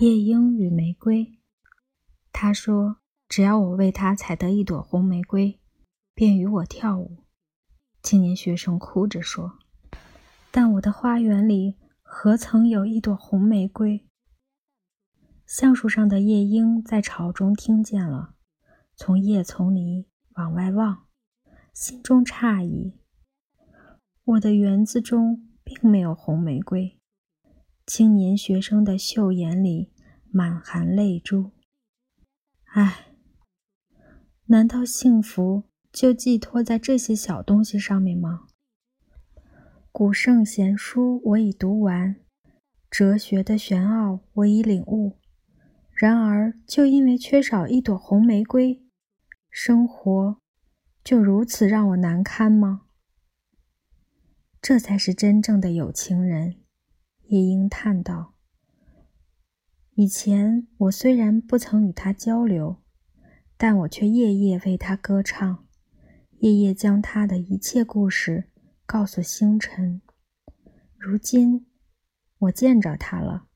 夜莺与玫瑰。他说：“只要我为他采得一朵红玫瑰，便与我跳舞。”青年学生哭着说：“但我的花园里何曾有一朵红玫瑰？”橡树上的夜莺在巢中听见了，从叶丛里往外望，心中诧异：“我的园子中并没有红玫瑰。”青年学生的秀眼里满含泪珠。唉，难道幸福就寄托在这些小东西上面吗？古圣贤书我已读完，哲学的玄奥我已领悟。然而，就因为缺少一朵红玫瑰，生活就如此让我难堪吗？这才是真正的有情人。夜莺叹道：“以前我虽然不曾与他交流，但我却夜夜为他歌唱，夜夜将他的一切故事告诉星辰。如今我见着他了，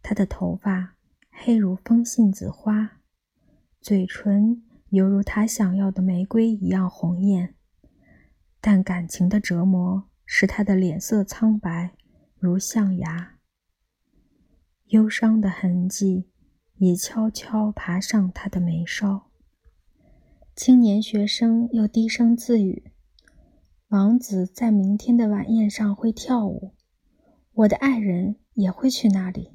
他的头发黑如风信子花，嘴唇犹如他想要的玫瑰一样红艳，但感情的折磨使他的脸色苍白。”如象牙，忧伤的痕迹也悄悄爬上他的眉梢。青年学生又低声自语：“王子在明天的晚宴上会跳舞，我的爱人也会去那里。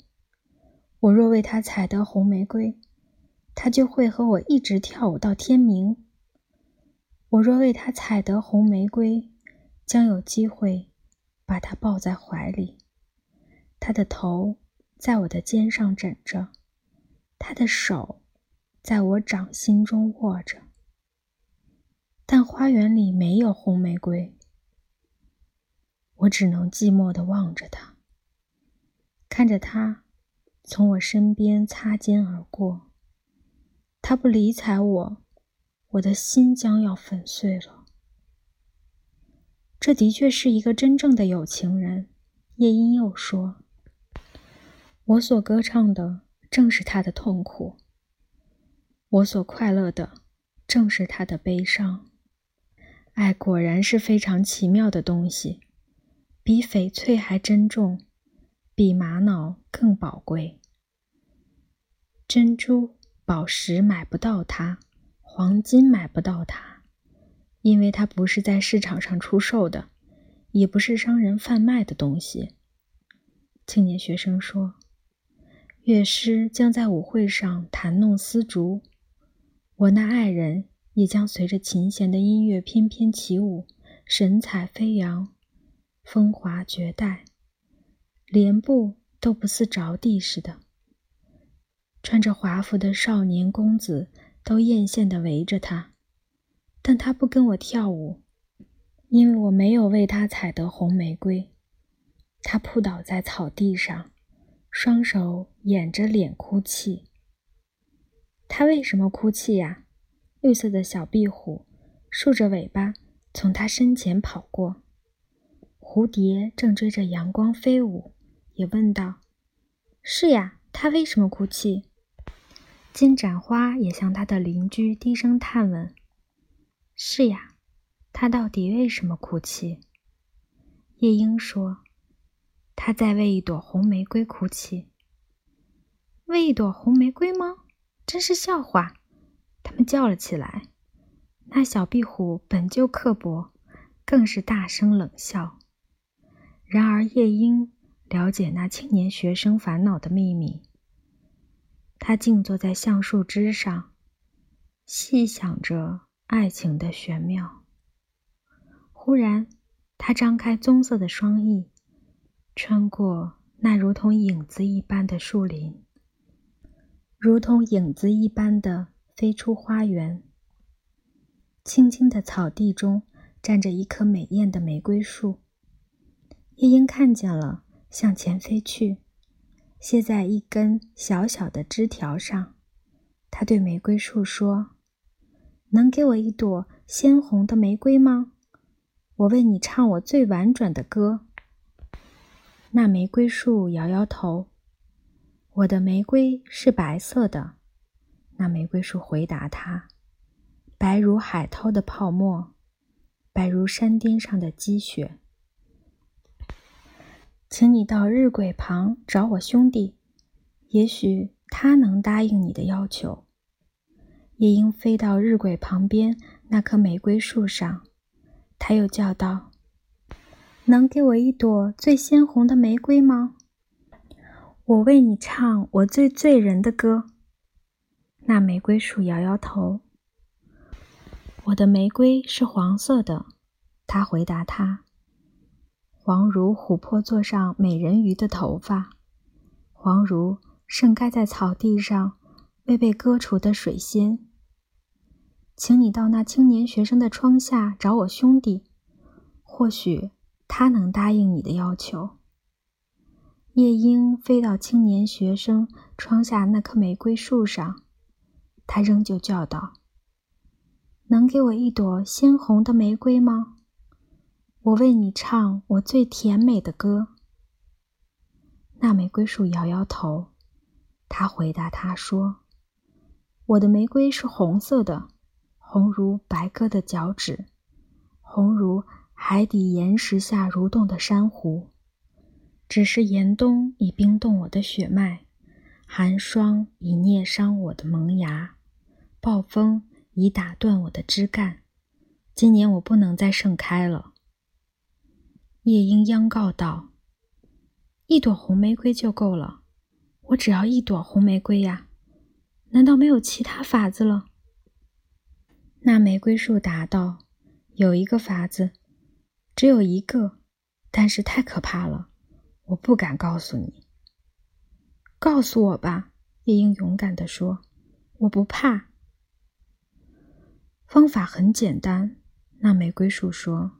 我若为他采得红玫瑰，他就会和我一直跳舞到天明。我若为他采得红玫瑰，将有机会。”把他抱在怀里，他的头在我的肩上枕着，他的手在我掌心中握着。但花园里没有红玫瑰，我只能寂寞地望着他，看着他从我身边擦肩而过。他不理睬我，我的心将要粉碎了。这的确是一个真正的有情人，夜莺又说：“我所歌唱的正是他的痛苦，我所快乐的正是他的悲伤。爱果然是非常奇妙的东西，比翡翠还珍重，比玛瑙更宝贵。珍珠、宝石买不到它，黄金买不到它。”因为它不是在市场上出售的，也不是商人贩卖的东西。青年学生说：“乐师将在舞会上弹弄丝竹，我那爱人也将随着琴弦的音乐翩翩起舞，神采飞扬，风华绝代，连步都不似着地似的。穿着华服的少年公子都艳羡地围着他。”但他不跟我跳舞，因为我没有为他采得红玫瑰。他扑倒在草地上，双手掩着脸哭泣。他为什么哭泣呀？绿色的小壁虎竖着尾巴从他身前跑过，蝴蝶正追着阳光飞舞，也问道：“是呀，他为什么哭泣？”金盏花也向他的邻居低声探问。是呀，他到底为什么哭泣？夜莺说：“他在为一朵红玫瑰哭泣。”为一朵红玫瑰吗？真是笑话！他们叫了起来。那小壁虎本就刻薄，更是大声冷笑。然而夜莺了解那青年学生烦恼的秘密。他静坐在橡树枝上，细想着。爱情的玄妙。忽然，他张开棕色的双翼，穿过那如同影子一般的树林，如同影子一般的飞出花园。青青的草地中站着一棵美艳的玫瑰树。夜莺看见了，向前飞去，歇在一根小小的枝条上。他对玫瑰树说。能给我一朵鲜红的玫瑰吗？我为你唱我最婉转的歌。那玫瑰树摇摇头。我的玫瑰是白色的。那玫瑰树回答他：“白如海涛的泡沫，白如山巅上的积雪。”请你到日晷旁找我兄弟，也许他能答应你的要求。夜莺飞到日晷旁边那棵玫瑰树上，他又叫道：“能给我一朵最鲜红的玫瑰吗？我为你唱我最醉人的歌。”那玫瑰树摇摇头：“我的玫瑰是黄色的。”他回答他。黄如琥珀座上美人鱼的头发，黄如盛开在草地上未被割除的水仙。请你到那青年学生的窗下找我兄弟，或许他能答应你的要求。夜莺飞到青年学生窗下那棵玫瑰树上，他仍旧叫道：“能给我一朵鲜红的玫瑰吗？”我为你唱我最甜美的歌。那玫瑰树摇摇头，他回答他说：“我的玫瑰是红色的，红如白鸽的脚趾，红如海底岩石下蠕动的珊瑚。只是严冬已冰冻我的血脉，寒霜已捏伤我的萌芽，暴风已打断我的枝干。今年我不能再盛开了。”夜莺央告道：“一朵红玫瑰就够了，我只要一朵红玫瑰呀！难道没有其他法子了？”那玫瑰树答道：“有一个法子，只有一个，但是太可怕了，我不敢告诉你。”“告诉我吧。”夜莺勇敢地说，“我不怕。”方法很简单，那玫瑰树说。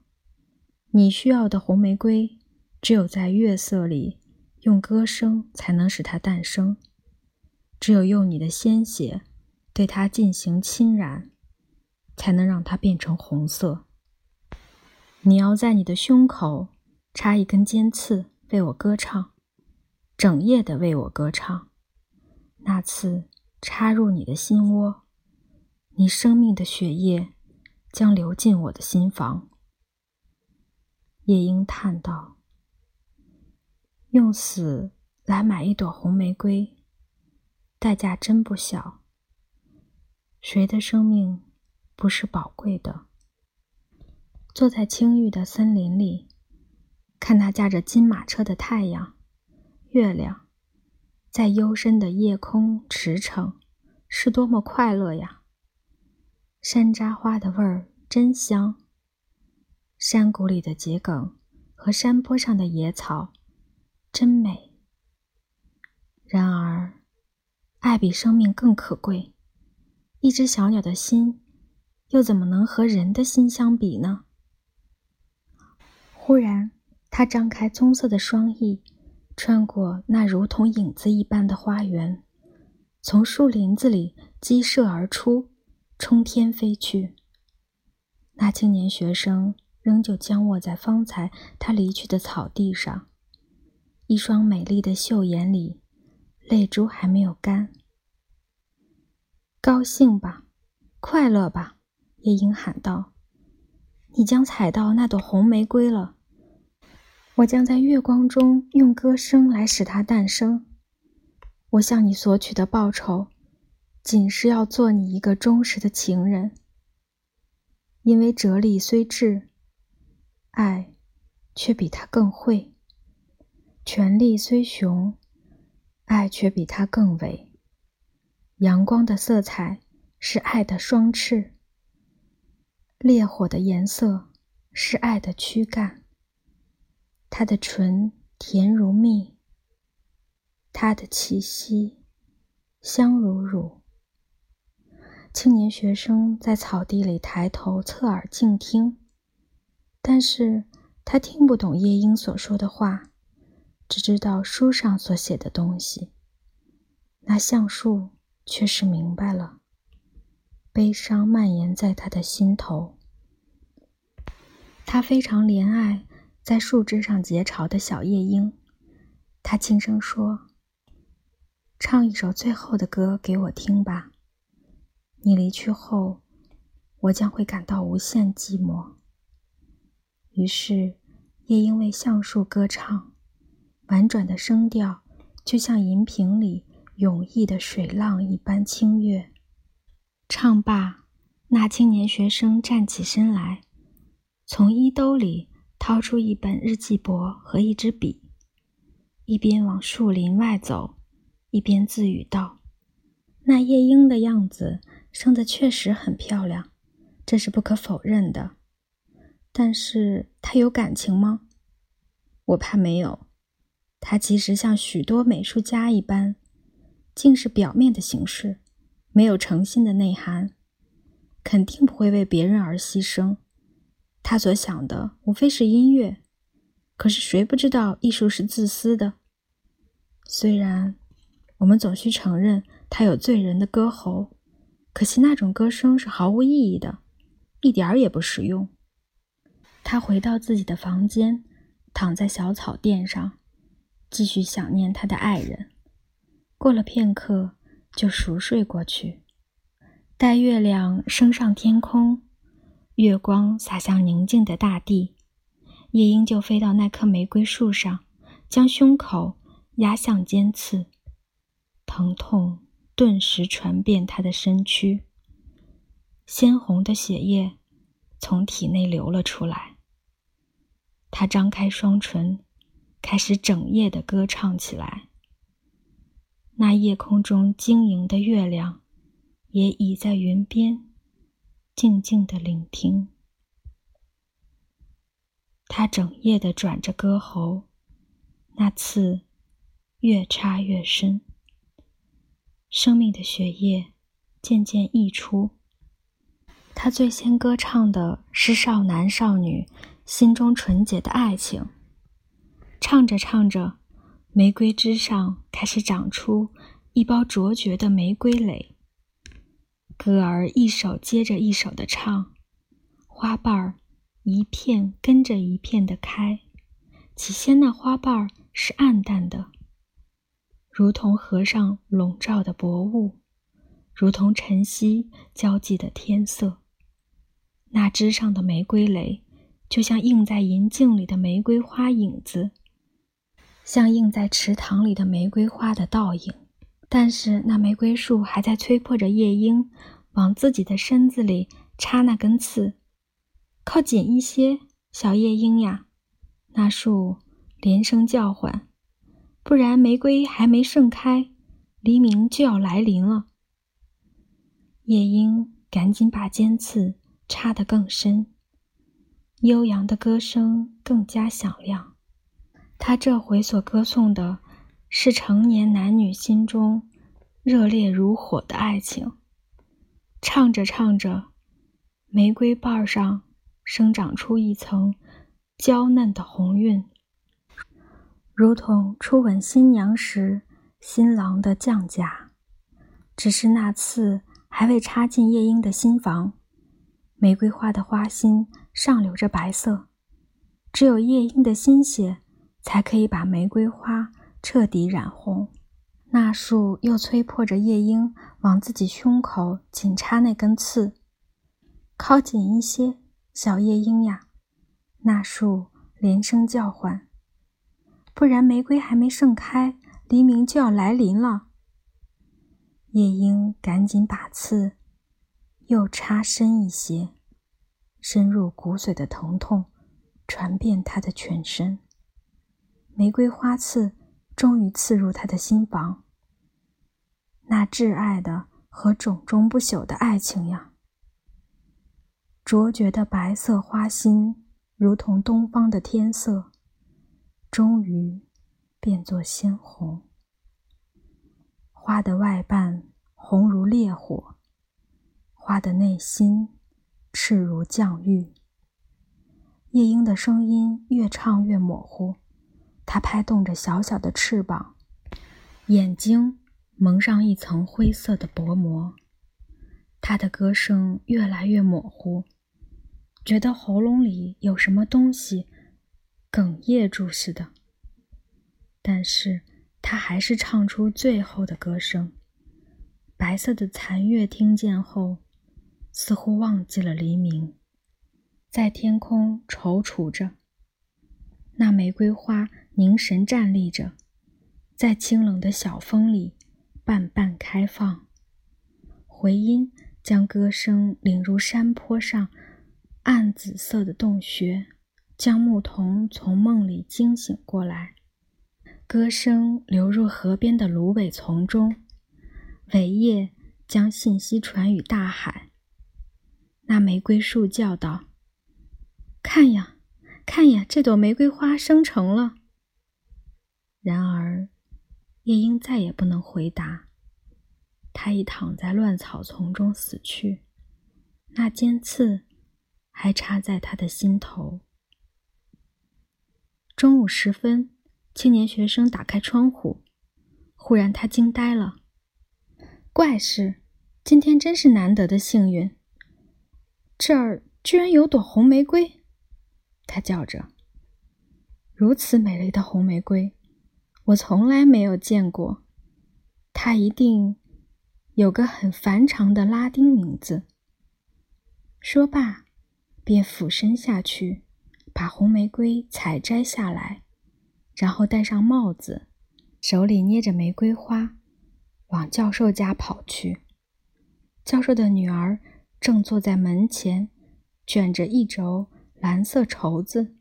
你需要的红玫瑰，只有在月色里用歌声才能使它诞生；只有用你的鲜血对它进行侵染，才能让它变成红色。你要在你的胸口插一根尖刺，为我歌唱，整夜的为我歌唱。那刺插入你的心窝，你生命的血液将流进我的心房。夜莺叹道：“用死来买一朵红玫瑰，代价真不小。谁的生命不是宝贵的？”坐在青郁的森林里，看那驾着金马车的太阳、月亮，在幽深的夜空驰骋，是多么快乐呀！山楂花的味儿真香。山谷里的桔梗和山坡上的野草，真美。然而，爱比生命更可贵。一只小鸟的心，又怎么能和人的心相比呢？忽然，它张开棕色的双翼，穿过那如同影子一般的花园，从树林子里激射而出，冲天飞去。那青年学生。仍旧僵卧在方才他离去的草地上，一双美丽的秀眼里，泪珠还没有干。高兴吧，快乐吧，夜莺喊道：“你将采到那朵红玫瑰了，我将在月光中用歌声来使它诞生。我向你索取的报酬，仅是要做你一个忠实的情人，因为哲理虽智。”爱，却比他更会；权力虽雄，爱却比它更伟。阳光的色彩是爱的双翅，烈火的颜色是爱的躯干。他的唇甜如蜜，他的气息香如乳。青年学生在草地里抬头侧耳静听。但是他听不懂夜莺所说的话，只知道书上所写的东西。那橡树却是明白了，悲伤蔓延在他的心头。他非常怜爱在树枝上结巢的小夜莺，他轻声说：“唱一首最后的歌给我听吧。你离去后，我将会感到无限寂寞。”于是，夜莺为橡树歌唱，婉转的声调就像银瓶里涌溢的水浪一般清越。唱罢，那青年学生站起身来，从衣兜里掏出一本日记簿和一支笔，一边往树林外走，一边自语道：“那夜莺的样子生得确实很漂亮，这是不可否认的。但是她有感情吗？我怕没有。他其实像许多美术家一般，竟是表面的形式。”没有诚心的内涵，肯定不会为别人而牺牲。他所想的无非是音乐，可是谁不知道艺术是自私的？虽然我们总需承认他有醉人的歌喉，可惜那种歌声是毫无意义的，一点儿也不实用。他回到自己的房间，躺在小草垫上，继续想念他的爱人。过了片刻。就熟睡过去。待月亮升上天空，月光洒向宁静的大地，夜莺就飞到那棵玫瑰树上，将胸口压向尖刺，疼痛顿时传遍他的身躯，鲜红的血液从体内流了出来。他张开双唇，开始整夜的歌唱起来。那夜空中晶莹的月亮，也倚在云边，静静的聆听。他整夜的转着歌喉，那刺越插越深，生命的血液渐渐溢出。他最先歌唱的是少男少女心中纯洁的爱情，唱着唱着。玫瑰枝上开始长出一包卓绝的玫瑰蕾，歌儿一首接着一首的唱，花瓣儿一片跟着一片的开。起先那花瓣儿是暗淡的，如同河上笼罩的薄雾，如同晨曦交际的天色。那枝上的玫瑰蕾，就像映在银镜里的玫瑰花影子。像映在池塘里的玫瑰花的倒影，但是那玫瑰树还在催迫着夜莺往自己的身子里插那根刺。靠紧一些，小夜莺呀！那树连声叫唤，不然玫瑰还没盛开，黎明就要来临了。夜莺赶紧把尖刺插得更深，悠扬的歌声更加响亮。他这回所歌颂的，是成年男女心中热烈如火的爱情。唱着唱着，玫瑰瓣上生长出一层娇嫩的红晕，如同初吻新娘时新郎的降甲。只是那次还未插进夜莺的心房，玫瑰花的花心上流着白色，只有夜莺的心血。才可以把玫瑰花彻底染红。那树又催迫着夜莺往自己胸口紧插那根刺，靠紧一些，小夜莺呀！那树连声叫唤，不然玫瑰还没盛开，黎明就要来临了。夜莺赶紧把刺又插深一些，深入骨髓的疼痛传遍他的全身。玫瑰花刺终于刺入他的心房。那挚爱的和种种不朽的爱情呀！卓绝的白色花心，如同东方的天色，终于变作鲜红。花的外瓣红如烈火，花的内心赤如绛玉。夜莺的声音越唱越模糊。它拍动着小小的翅膀，眼睛蒙上一层灰色的薄膜。它的歌声越来越模糊，觉得喉咙里有什么东西哽咽住似的。但是他还是唱出最后的歌声。白色的残月听见后，似乎忘记了黎明，在天空踌躇着。那玫瑰花凝神站立着，在清冷的小风里瓣瓣开放。回音将歌声领入山坡上暗紫色的洞穴，将牧童从梦里惊醒过来。歌声流入河边的芦苇丛中。苇叶将信息传与大海。那玫瑰树叫道：“看呀，看呀，这朵玫瑰花生成了。”然而，夜莺再也不能回答。它已躺在乱草丛中死去，那尖刺还插在他的心头。中午时分，青年学生打开窗户，忽然他惊呆了。怪事，今天真是难得的幸运。这儿居然有朵红玫瑰，他叫着：“如此美丽的红玫瑰，我从来没有见过。它一定有个很繁长的拉丁名字。”说罢，便俯身下去，把红玫瑰采摘下来，然后戴上帽子，手里捏着玫瑰花。往教授家跑去。教授的女儿正坐在门前，卷着一轴蓝色绸子。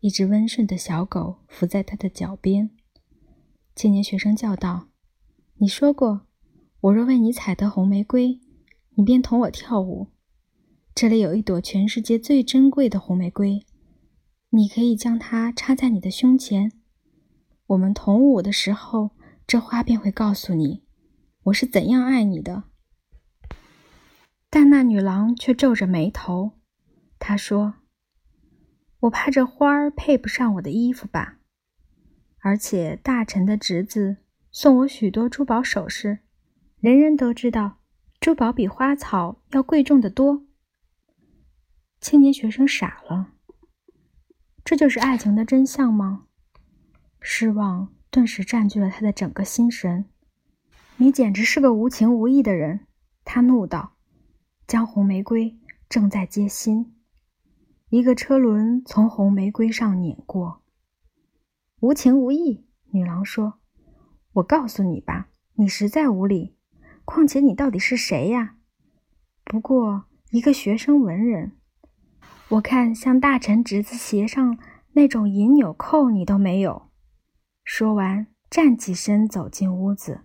一只温顺的小狗伏在他的脚边。青年学生叫道：“你说过，我若为你采得红玫瑰，你便同我跳舞。这里有一朵全世界最珍贵的红玫瑰，你可以将它插在你的胸前。我们同舞的时候。”这花便会告诉你，我是怎样爱你的。但那女郎却皱着眉头，他说：“我怕这花儿配不上我的衣服吧？而且大臣的侄子送我许多珠宝首饰，人人都知道，珠宝比花草要贵重的多。”青年学生傻了，这就是爱情的真相吗？失望。顿时占据了他的整个心神。你简直是个无情无义的人！他怒道。江红玫瑰正在接心，一个车轮从红玫瑰上碾过。无情无义，女郎说：“我告诉你吧，你实在无礼。况且你到底是谁呀？不过一个学生文人。我看像大臣侄子鞋上那种银纽扣，你都没有。”说完，站起身走进屋子。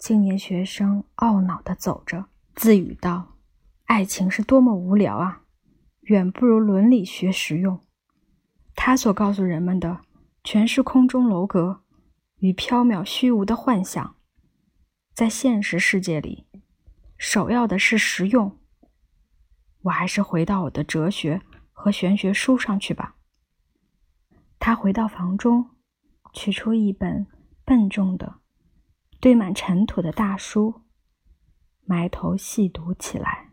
青年学生懊恼地走着，自语道：“爱情是多么无聊啊，远不如伦理学实用。他所告诉人们的，全是空中楼阁与缥缈虚无的幻想。在现实世界里，首要的是实用。我还是回到我的哲学和玄学书上去吧。”他回到房中。取出一本笨重的、堆满尘土的大书，埋头细读起来。